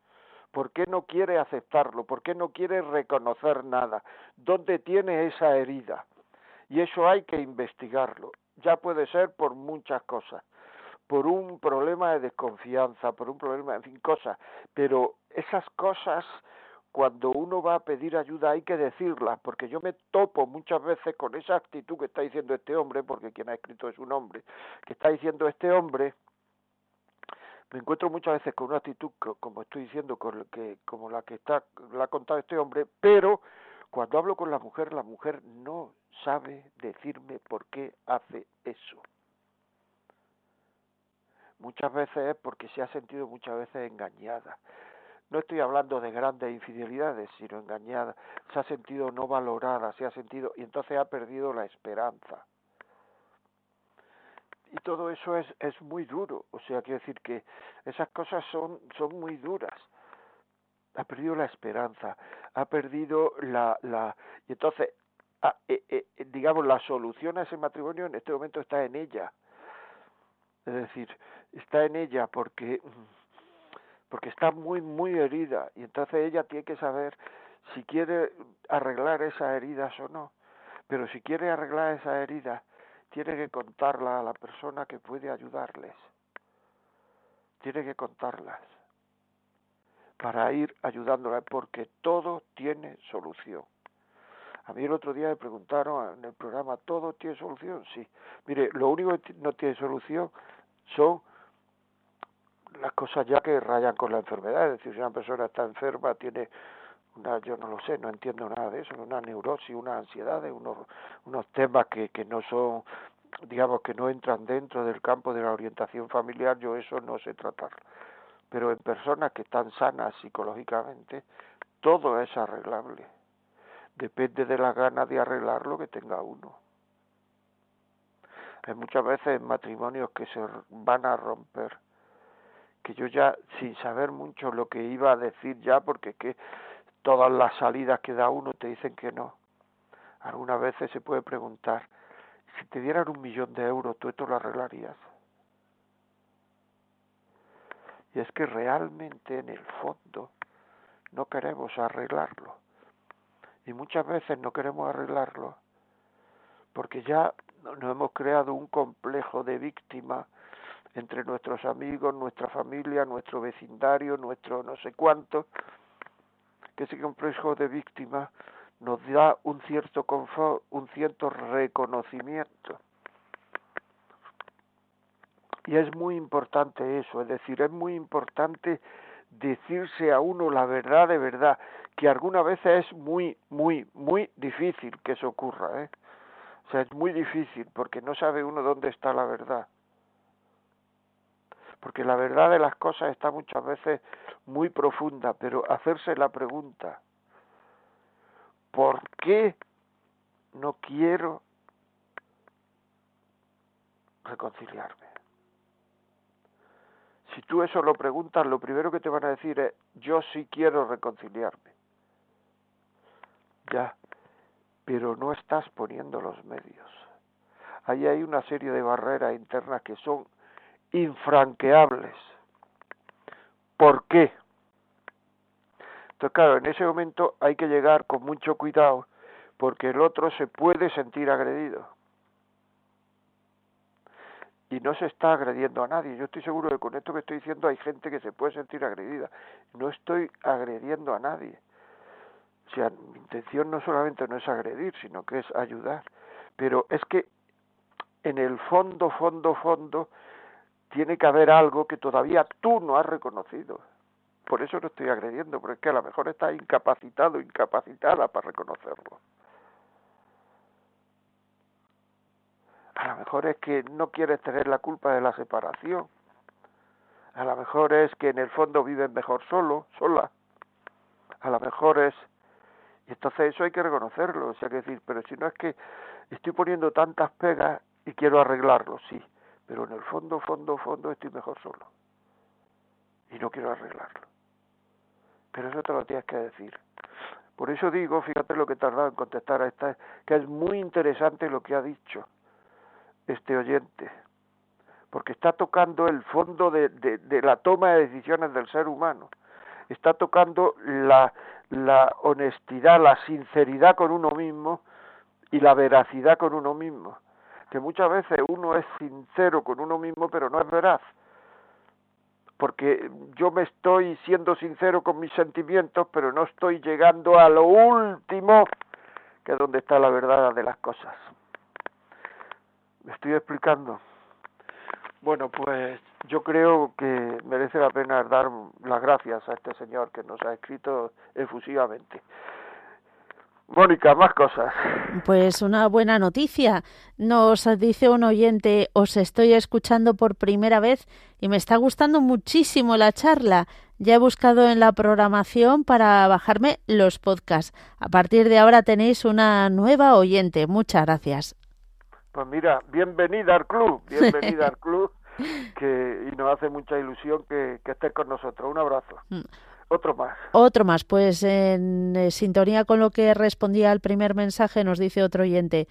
Speaker 1: ¿Por qué no quiere aceptarlo? ¿Por qué no quiere reconocer nada? ¿Dónde tiene esa herida? Y eso hay que investigarlo. Ya puede ser por muchas cosas. Por un problema de desconfianza, por un problema, en fin, cosas. Pero esas cosas cuando uno va a pedir ayuda hay que decirlas, porque yo me topo muchas veces con esa actitud que está diciendo este hombre, porque quien ha escrito es un hombre, que está diciendo este hombre, me encuentro muchas veces con una actitud como estoy diciendo con que como la que está la ha contado este hombre pero cuando hablo con la mujer la mujer no sabe decirme por qué hace eso. Muchas veces es porque se ha sentido muchas veces engañada. No estoy hablando de grandes infidelidades, sino engañada, se ha sentido no valorada, se ha sentido, y entonces ha perdido la esperanza. Y todo eso es, es muy duro, o sea, quiero decir que esas cosas son, son muy duras. Ha perdido la esperanza, ha perdido la... la y entonces, eh, eh, digamos, la solución a ese matrimonio en este momento está en ella. Es decir, está en ella porque porque está muy, muy herida y entonces ella tiene que saber si quiere arreglar esas heridas o no. Pero si quiere arreglar esas heridas, tiene que contarla a la persona que puede ayudarles. Tiene que contarlas para ir ayudándola, porque todo tiene solución. A mí el otro día me preguntaron en el programa, ¿todo tiene solución? Sí. Mire, lo único que no tiene solución son las cosas ya que rayan con la enfermedad, es decir, si una persona está enferma, tiene una, yo no lo sé, no entiendo nada de eso, una neurosis, una ansiedad, unos, unos temas que, que no son, digamos, que no entran dentro del campo de la orientación familiar, yo eso no sé tratar. Pero en personas que están sanas psicológicamente, todo es arreglable. Depende de la ganas de arreglarlo que tenga uno. Hay muchas veces matrimonios que se van a romper, que yo ya, sin saber mucho lo que iba a decir ya, porque es que todas las salidas que da uno te dicen que no. Algunas veces se puede preguntar, si te dieran un millón de euros, ¿tú esto lo arreglarías? Y es que realmente en el fondo no queremos arreglarlo. Y muchas veces no queremos arreglarlo porque ya nos hemos creado un complejo de víctima entre nuestros amigos, nuestra familia, nuestro vecindario, nuestro no sé cuánto, que ese complejo de víctima nos da un cierto confort, un cierto reconocimiento. Y es muy importante eso, es decir, es muy importante decirse a uno la verdad de verdad, que alguna vez es muy, muy, muy difícil que eso ocurra, ¿eh? O sea, es muy difícil porque no sabe uno dónde está la verdad. Porque la verdad de las cosas está muchas veces muy profunda, pero hacerse la pregunta, ¿por qué no quiero reconciliarme? Si tú eso lo preguntas, lo primero que te van a decir es, yo sí quiero reconciliarme. Ya, pero no estás poniendo los medios. Ahí hay una serie de barreras internas que son infranqueables. ¿Por qué? Entonces, claro, en ese momento hay que llegar con mucho cuidado porque el otro se puede sentir agredido. Y no se está agrediendo a nadie. Yo estoy seguro de que con esto que estoy diciendo hay gente que se puede sentir agredida. No estoy agrediendo a nadie. O sea, mi intención no solamente no es agredir, sino que es ayudar. Pero es que en el fondo, fondo, fondo, tiene que haber algo que todavía tú no has reconocido. Por eso no estoy agrediendo, porque es que a lo mejor estás incapacitado, incapacitada para reconocerlo. A lo mejor es que no quieres tener la culpa de la separación. A lo mejor es que en el fondo vives mejor solo, sola. A lo mejor es... Y entonces eso hay que reconocerlo. O sea, que decir, pero si no es que estoy poniendo tantas pegas y quiero arreglarlo, sí. Pero en el fondo, fondo, fondo estoy mejor solo. Y no quiero arreglarlo. Pero eso te lo tienes que decir. Por eso digo, fíjate lo que he tardado en contestar a esta, que es muy interesante lo que ha dicho este oyente, porque está tocando el fondo de, la toma de decisiones del ser humano, está tocando la, la honestidad, la sinceridad con uno mismo y la veracidad con uno mismo, que muchas veces uno es sincero con uno mismo pero no es veraz, porque yo me estoy siendo sincero con mis sentimientos pero no estoy llegando a lo último que es donde está la verdad de las cosas. ¿Me estoy explicando? Bueno, pues yo creo que merece la pena dar las gracias a este señor que nos ha escrito efusivamente. Mónica, más cosas.
Speaker 3: Pues una buena noticia. Nos dice un oyente, os estoy escuchando por primera vez y me está gustando muchísimo la charla. Ya he buscado en la programación para bajarme los podcasts. A partir de ahora tenéis una nueva oyente. Muchas gracias.
Speaker 1: Pues mira, bienvenida al club, bienvenida al club, que y nos hace mucha ilusión que, que estés con nosotros. Un abrazo. Mm. Otro más.
Speaker 3: Otro más, pues en eh, sintonía con lo que respondía al primer mensaje nos dice otro oyente,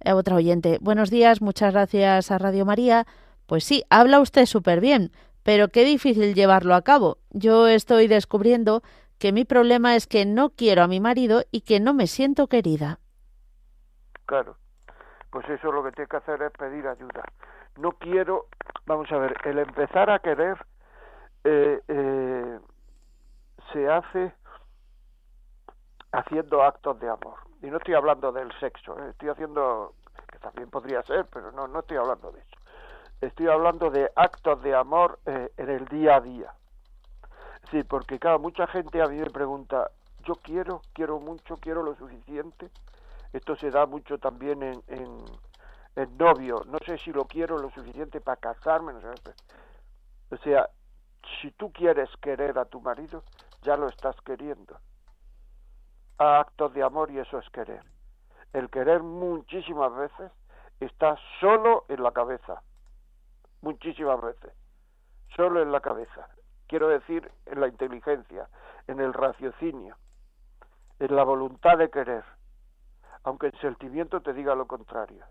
Speaker 3: eh, otra oyente, buenos días, muchas gracias a Radio María. Pues sí, habla usted súper bien, pero qué difícil llevarlo a cabo. Yo estoy descubriendo que mi problema es que no quiero a mi marido y que no me siento querida.
Speaker 1: Claro pues eso lo que tiene que hacer es pedir ayuda. No quiero, vamos a ver, el empezar a querer eh, eh, se hace haciendo actos de amor. Y no estoy hablando del sexo, eh, estoy haciendo, que también podría ser, pero no, no estoy hablando de eso. Estoy hablando de actos de amor en el día a día. Sí, porque claro, mucha gente a mí me pregunta, yo quiero, quiero mucho, quiero lo suficiente. Esto se da mucho también en, en, novio. No sé si lo quiero lo suficiente para casarme. No sé. O sea, si tú quieres querer a tu marido, ya lo estás queriendo. A actos de amor y eso es querer. El querer muchísimas veces está solo en la cabeza. Muchísimas veces. Solo en la cabeza. Quiero decir, en la inteligencia, en el raciocinio, en la voluntad de querer, aunque el sentimiento te diga lo contrario.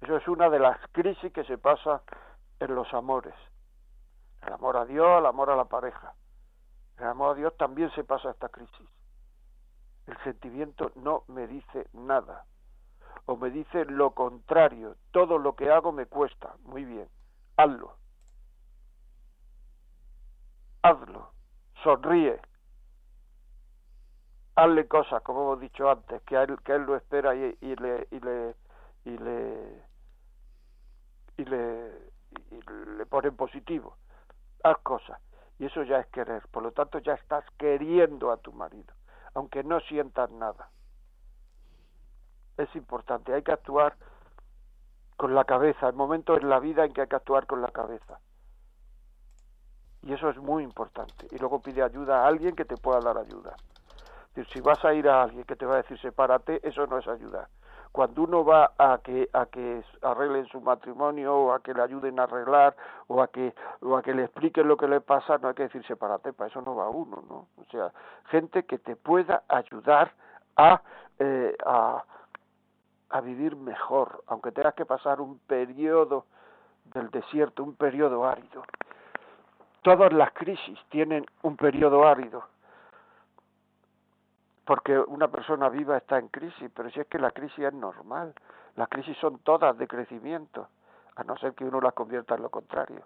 Speaker 1: Eso es una de las crisis que se pasa en los amores. El amor a Dios, el amor a la pareja. El amor a Dios también se pasa esta crisis. El sentimiento no me dice nada. O me dice lo contrario. Todo lo que hago me cuesta. Muy bien. Hazlo. Hazlo. Sonríe. Hazle cosas, como hemos dicho antes, que él, que él lo espera y, y le, y le, y le, y le, y le pone en positivo haz cosas. Y eso ya es querer. Por lo tanto, ya estás queriendo a tu marido, aunque no sientas nada. Es importante, hay que actuar con la cabeza. Hay momentos en la vida en que hay que actuar con la cabeza. Y eso es muy importante. Y luego pide ayuda a alguien que te pueda dar ayuda. Si vas a ir a alguien que te va a decir sepárate, eso no es ayudar. Cuando uno va a que a que arreglen su matrimonio o a que le ayuden a arreglar o a que o a que le expliquen lo que le pasa no hay que decir sepárate para eso no va uno no o sea gente que te pueda ayudar a eh, a a vivir mejor aunque tengas que pasar un periodo del desierto un periodo árido. Todas las crisis tienen un periodo árido porque una persona viva está en crisis, pero si es que la crisis es normal, las crisis son todas de crecimiento, a no ser que uno las convierta en lo contrario.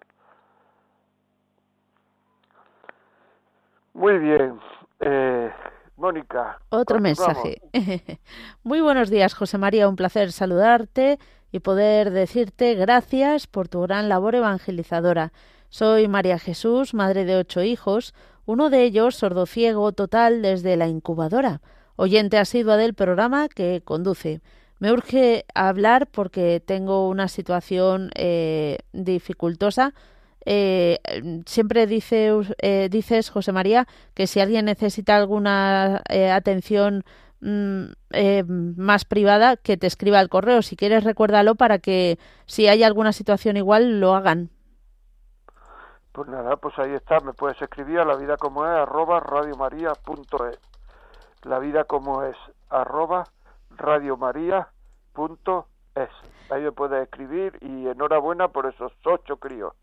Speaker 1: Muy bien, eh, Mónica.
Speaker 3: Otro mensaje. Muy buenos días, José María, un placer saludarte y poder decirte gracias por tu gran labor evangelizadora. Soy María Jesús, madre de ocho hijos, uno de ellos sordociego total desde la incubadora, oyente asidua del programa que conduce. Me urge hablar porque tengo una situación eh, dificultosa. Eh, siempre dice, eh, dices, José María, que si alguien necesita alguna atención mm, más privada, que te escriba al correo. Si quieres, recuérdalo para que si hay alguna situación igual, lo hagan.
Speaker 1: Pues nada, pues ahí está, me puedes escribir a la vida como es arroba radiomaria.es. La vida como es arroba radiomaria.es. Ahí me puedes escribir y enhorabuena por esos ocho críos.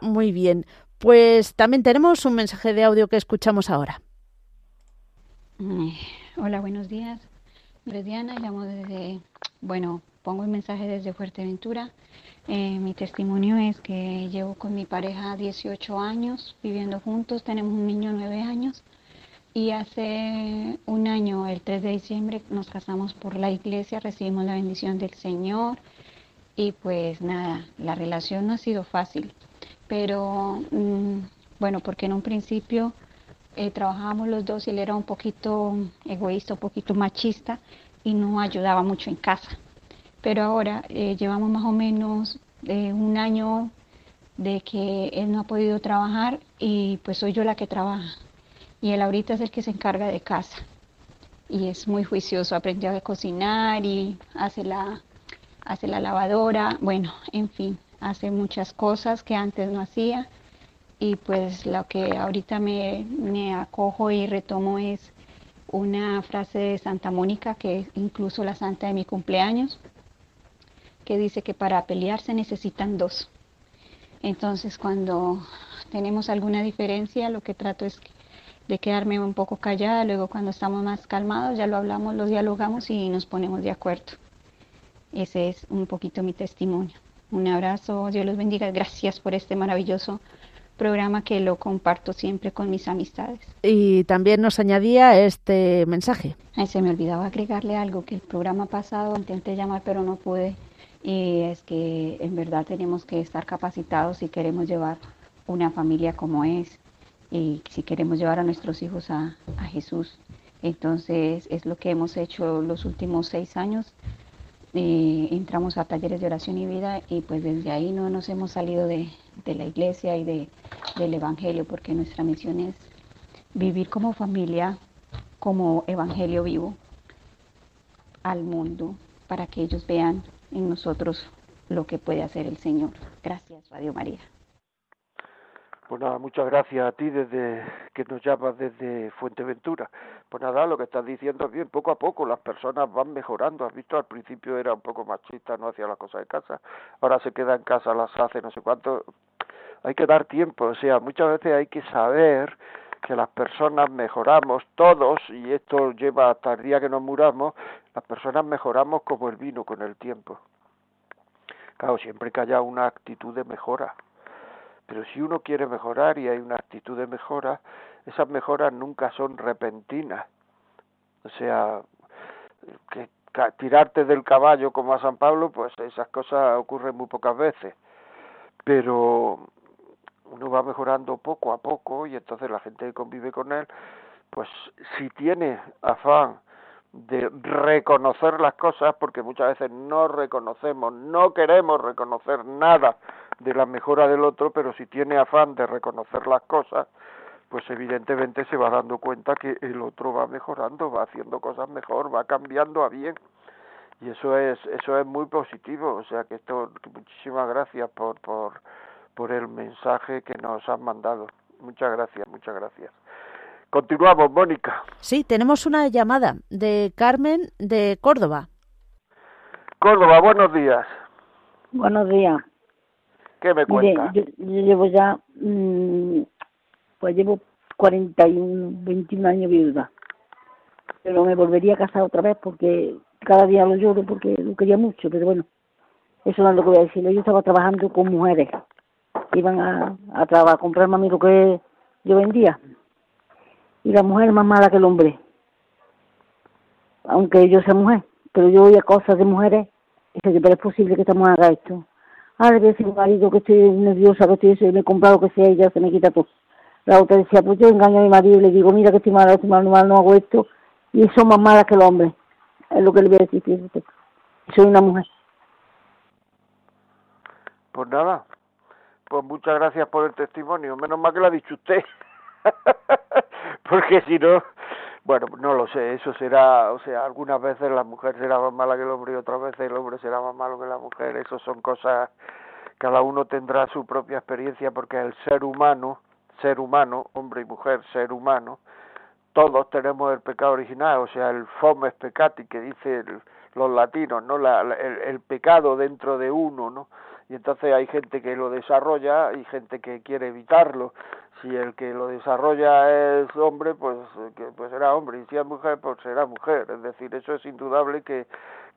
Speaker 3: Muy bien. Pues también tenemos un mensaje de audio que escuchamos ahora.
Speaker 4: Hola, buenos días. Diana, llamo desde, bueno, pongo el mensaje desde Fuerteventura. Eh, mi testimonio es que llevo con mi pareja 18 años viviendo juntos, tenemos un niño de 9 años y hace un año, el 3 de diciembre, nos casamos por la iglesia, recibimos la bendición del Señor y pues nada, la relación no ha sido fácil, pero mm, bueno, porque en un principio eh, trabajábamos los dos y él era un poquito egoísta, un poquito machista y no ayudaba mucho en casa pero ahora eh, llevamos más o menos eh, un año de que él no ha podido trabajar y pues soy yo la que trabaja. Y él ahorita es el que se encarga de casa. Y es muy juicioso, aprendió a cocinar y hace la, hace la lavadora, bueno, en fin, hace muchas cosas que antes no hacía. Y pues lo que ahorita me, me acojo y retomo es una frase de Santa Mónica, que es incluso la santa de mi cumpleaños, que dice que para pelear se necesitan dos. Entonces, cuando tenemos alguna diferencia, lo que trato es de quedarme un poco callada, luego cuando estamos más calmados ya lo hablamos, lo dialogamos y nos ponemos de acuerdo. Ese es un poquito mi testimonio. Un abrazo, Dios los bendiga, gracias por este maravilloso programa que lo comparto siempre con mis amistades.
Speaker 3: Y también nos añadía este mensaje.
Speaker 4: Ay, se me olvidaba agregarle algo que el programa pasado intenté llamar pero no pude y es que en verdad tenemos que estar capacitados si queremos llevar una familia como es. y si queremos llevar a nuestros hijos a, a Jesús. Entonces es lo que hemos hecho los últimos seis años. Eh, entramos a talleres de oración y vida y pues desde ahí no nos hemos salido de, de la iglesia y de, del Evangelio porque nuestra misión es vivir como familia, como Evangelio vivo al mundo para que ellos vean en nosotros lo que puede hacer el Señor. Gracias, Radio María.
Speaker 1: Pues nada, muchas gracias a ti desde que nos llamas desde Fuenteventura. Pues nada, lo que estás diciendo es bien, poco a poco las personas van mejorando. Has visto, al principio era un poco machista, no hacía las cosas de casa, ahora se queda en casa, las hace, no sé cuánto. Hay que dar tiempo, o sea, muchas veces hay que saber que las personas mejoramos todos, y esto lleva hasta el día que nos muramos, las personas mejoramos como el vino con el tiempo. Claro, siempre que haya una actitud de mejora. Pero si uno quiere mejorar y hay una actitud de mejora, esas mejoras nunca son repentinas. O sea, que tirarte del caballo como a San Pablo, pues esas cosas ocurren muy pocas veces. Pero uno va mejorando poco a poco y entonces la gente que convive con él, pues si tiene afán de reconocer las cosas, porque muchas veces no reconocemos, no queremos reconocer nada de la mejora del otro, pero si tiene afán de reconocer las cosas, pues evidentemente se va dando cuenta que el otro va mejorando, va haciendo cosas mejor, va cambiando a bien. Y eso es eso es muy positivo, o sea que esto muchísimas gracias por por por el mensaje que nos han mandado. Muchas gracias, muchas gracias. Continuamos, Mónica.
Speaker 3: Sí, tenemos una llamada de Carmen de Córdoba.
Speaker 1: Córdoba, buenos días.
Speaker 5: Buenos días.
Speaker 1: ¿Qué me cuenta?
Speaker 5: yo, llevo ya, mm, pues llevo 41, 21 años viuda. Pero me volvería a casar otra vez porque cada día lo lloro porque lo quería mucho, pero bueno, eso no es lo que voy a decir. Yo estaba trabajando con mujeres iban a, a, trabajar, a comprarme a mí lo que yo vendía. Y la mujer es más mala que el hombre. Aunque yo sea mujer, pero yo oía cosas de mujeres y dije, pero es posible que esta mujer haga esto. Ahora voy a decir marido que estoy nerviosa, que estoy eso, y me he comprado que sea y se me quita todo. La otra decía, pues yo engaño a mi marido y le digo, mira que estoy mala, estoy no, no hago esto. Y son más malas que el hombre. Es lo que le voy a decir. Soy una mujer.
Speaker 1: Pues nada, pues muchas gracias por el testimonio. Menos mal que lo ha dicho usted. Porque si no, bueno, no lo sé, eso será, o sea, algunas veces la mujer será más mala que el hombre y otras veces el hombre será más malo que la mujer. Eso son cosas, cada uno tendrá su propia experiencia porque el ser humano, ser humano, hombre y mujer, ser humano, todos tenemos el pecado original, o sea, el fomes peccati que dice los latinos, ¿no? La, el, el pecado dentro de uno, ¿no? Y entonces hay gente que lo desarrolla y gente que quiere evitarlo. Si el que lo desarrolla es hombre, pues, que, pues será hombre, y si es mujer, pues será mujer. Es decir, eso es indudable que,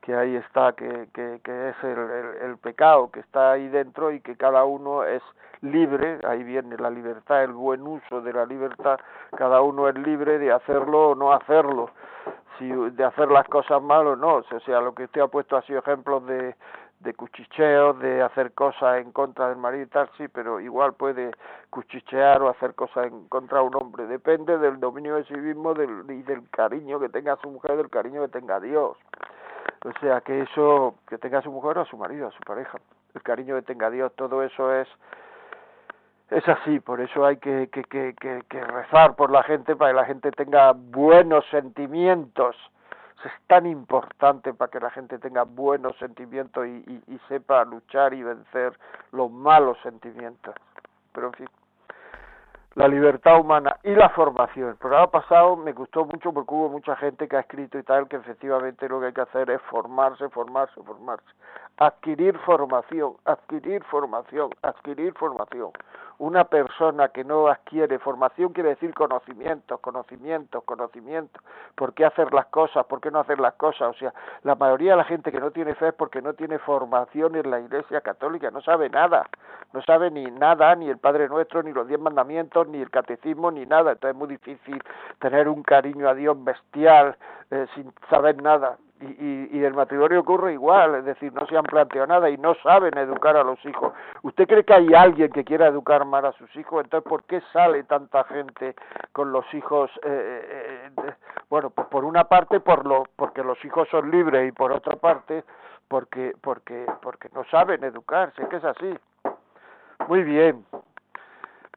Speaker 1: que ahí está, que, que, que es el, el, pecado que está ahí dentro y que cada uno es libre, ahí viene la libertad, el buen uso de la libertad, cada uno es libre de hacerlo o no hacerlo, si de hacer las cosas mal o no, o sea, lo que usted ha puesto ha sido ejemplos de, de cuchicheo, de hacer cosas en contra del marido y tal, sí, pero igual puede cuchichear o hacer cosas en contra de un hombre. Depende del dominio de sí mismo del, y del cariño que tenga su mujer, del cariño que tenga Dios. O sea, que eso, que tenga su mujer o a su marido, a su pareja. El cariño que tenga Dios, todo eso es es así, por eso hay que, que, que, que rezar por la gente para que la gente tenga buenos sentimientos es tan importante para que la gente tenga buenos sentimientos y, y, sepa luchar y vencer los malos sentimientos. Pero en fin, la libertad humana y la formación. El programa pasado me gustó mucho porque hubo mucha gente que ha escrito y tal que efectivamente lo que hay que hacer es formarse, formarse, formarse. Adquirir formación, adquirir formación, adquirir formación una persona que no adquiere formación quiere decir conocimientos, conocimientos, conocimientos. ¿Por qué hacer las cosas? ¿Por qué no hacer las cosas? O sea, la mayoría de la gente que no tiene fe es porque no tiene formación en la Iglesia Católica, no sabe nada, no sabe ni nada, ni el Padre Nuestro, ni los diez mandamientos, ni el catecismo, ni nada. Entonces es muy difícil tener un cariño a Dios bestial eh, sin saber nada y, y, el matrimonio ocurre igual, es decir, no se han planteado nada y no saben educar a los hijos. ¿Usted cree que hay alguien que quiera educar mal a sus hijos? Entonces, ¿por qué sale tanta gente con los hijos? Eh, eh, bueno, pues por una parte por lo, porque los hijos son libres y por otra parte porque porque porque no saben educarse, que es así. Muy bien.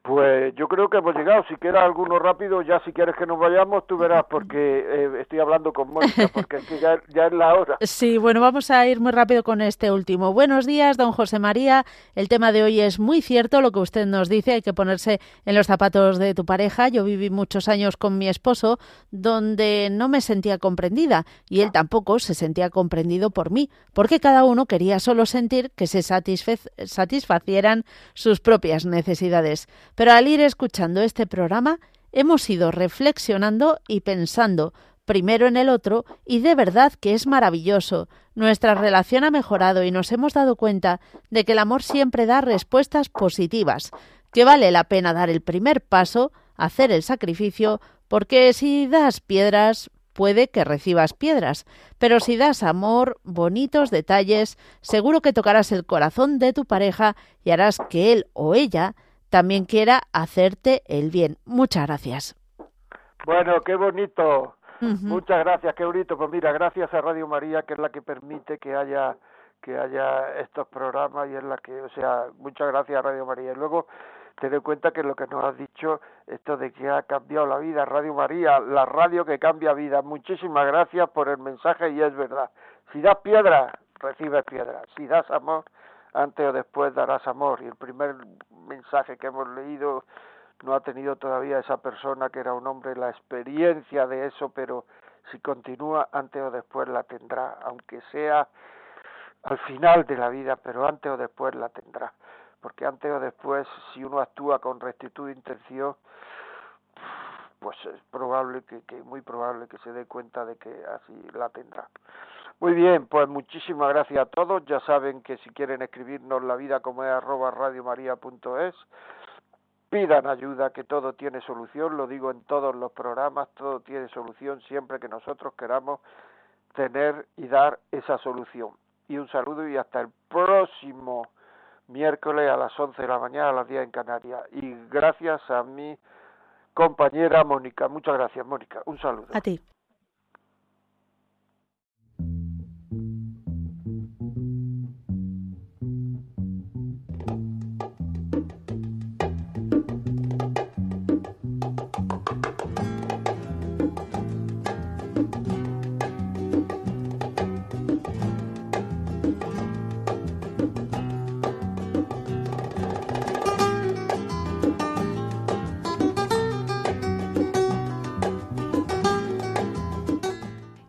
Speaker 1: Pues yo creo que hemos llegado. Si quieres alguno rápido, ya si quieres que nos vayamos, tú verás, porque eh, estoy hablando con Mónica, porque ya, ya, es la hora.
Speaker 3: Sí, bueno, vamos a ir muy rápido con este último. Buenos días, don José María. El tema de hoy es muy cierto, lo que usted nos dice, hay que ponerse en los zapatos de tu pareja. Yo viví muchos años con mi esposo, donde no me sentía comprendida, y él tampoco se sentía comprendido por mí, porque cada uno quería solo sentir que se satisfacieran sus propias necesidades. Pero al ir escuchando este programa, hemos ido reflexionando y pensando primero en el otro y de verdad que es maravilloso. Nuestra relación ha mejorado y nos hemos dado cuenta de que el amor siempre da respuestas positivas, que vale la pena dar el primer paso, hacer el sacrificio, porque si das piedras, puede que recibas piedras, pero si das amor, bonitos detalles, seguro que tocarás el corazón de tu pareja y harás que él o ella también quiera hacerte el bien. Muchas gracias.
Speaker 1: Bueno, qué bonito. Muchas gracias, qué bonito. Pues mira, gracias a Radio María, que es la que permite que haya que haya estos programas y es la que, o sea, muchas gracias a Radio María. Y luego te doy cuenta que lo que nos has dicho, esto de que ha cambiado la vida, Radio María, la radio que cambia vida. Muchísimas gracias por el mensaje y es verdad. Si das piedra, recibes piedra. Si das amor, antes o después darás amor. Y el primer mensaje que hemos leído no ha tenido todavía esa persona que era un hombre la experiencia de eso, pero si continúa, antes o después la tendrá, aunque sea al final de la vida, pero antes o después la tendrá. Porque antes o después, si uno actúa con rectitud de intención, pues es probable que, que muy probable que se dé cuenta de que así la tendrá. Muy bien, pues muchísimas gracias a todos. Ya saben que si quieren escribirnos la vida como es arroba radiomaria.es, pidan ayuda, que todo tiene solución. Lo digo en todos los programas, todo tiene solución siempre que nosotros queramos tener y dar esa solución. Y un saludo y hasta el próximo miércoles a las 11 de la mañana, a las 10 en Canarias. Y gracias a mi compañera Mónica. Muchas gracias, Mónica. Un saludo.
Speaker 3: A ti.